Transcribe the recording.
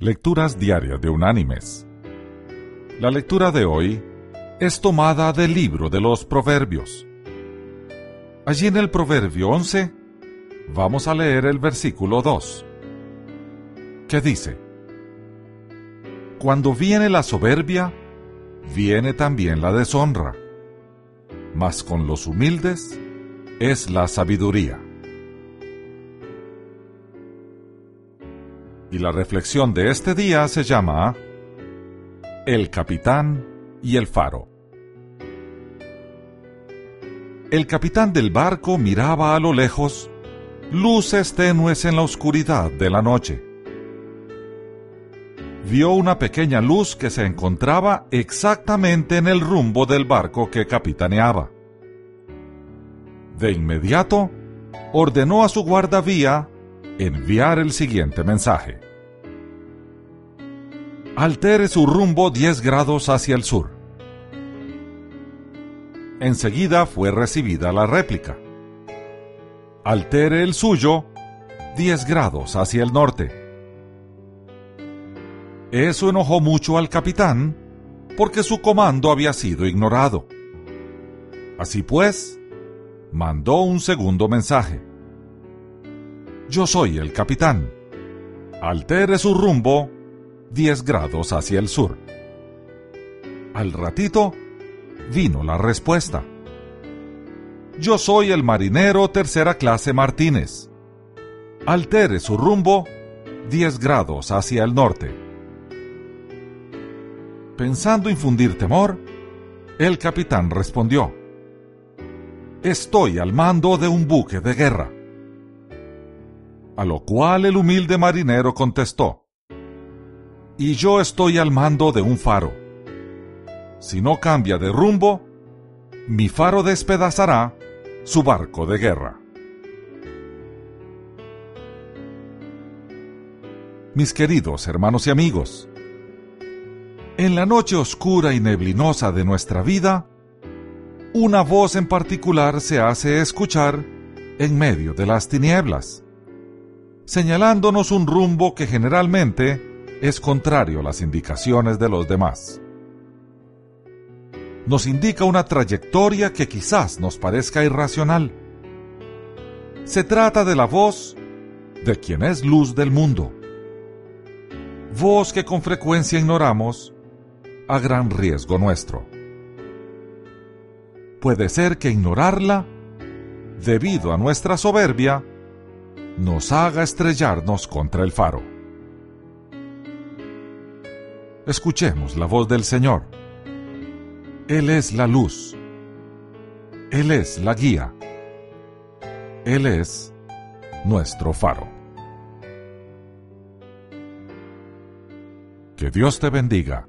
Lecturas Diarias de Unánimes. La lectura de hoy es tomada del libro de los Proverbios. Allí en el Proverbio 11 vamos a leer el versículo 2, que dice, Cuando viene la soberbia, viene también la deshonra, mas con los humildes es la sabiduría. Y la reflexión de este día se llama El capitán y el faro. El capitán del barco miraba a lo lejos luces tenues en la oscuridad de la noche. Vio una pequeña luz que se encontraba exactamente en el rumbo del barco que capitaneaba. De inmediato, ordenó a su guardavía enviar el siguiente mensaje. Altere su rumbo 10 grados hacia el sur. Enseguida fue recibida la réplica. Altere el suyo 10 grados hacia el norte. Eso enojó mucho al capitán porque su comando había sido ignorado. Así pues, mandó un segundo mensaje. Yo soy el capitán. Altere su rumbo 10 grados hacia el sur. Al ratito vino la respuesta. Yo soy el marinero tercera clase Martínez. Altere su rumbo 10 grados hacia el norte. Pensando infundir temor, el capitán respondió, Estoy al mando de un buque de guerra. A lo cual el humilde marinero contestó, Y yo estoy al mando de un faro. Si no cambia de rumbo, mi faro despedazará su barco de guerra. Mis queridos hermanos y amigos, en la noche oscura y neblinosa de nuestra vida, una voz en particular se hace escuchar en medio de las tinieblas señalándonos un rumbo que generalmente es contrario a las indicaciones de los demás. Nos indica una trayectoria que quizás nos parezca irracional. Se trata de la voz de quien es luz del mundo. Voz que con frecuencia ignoramos a gran riesgo nuestro. Puede ser que ignorarla, debido a nuestra soberbia, nos haga estrellarnos contra el faro. Escuchemos la voz del Señor. Él es la luz. Él es la guía. Él es nuestro faro. Que Dios te bendiga.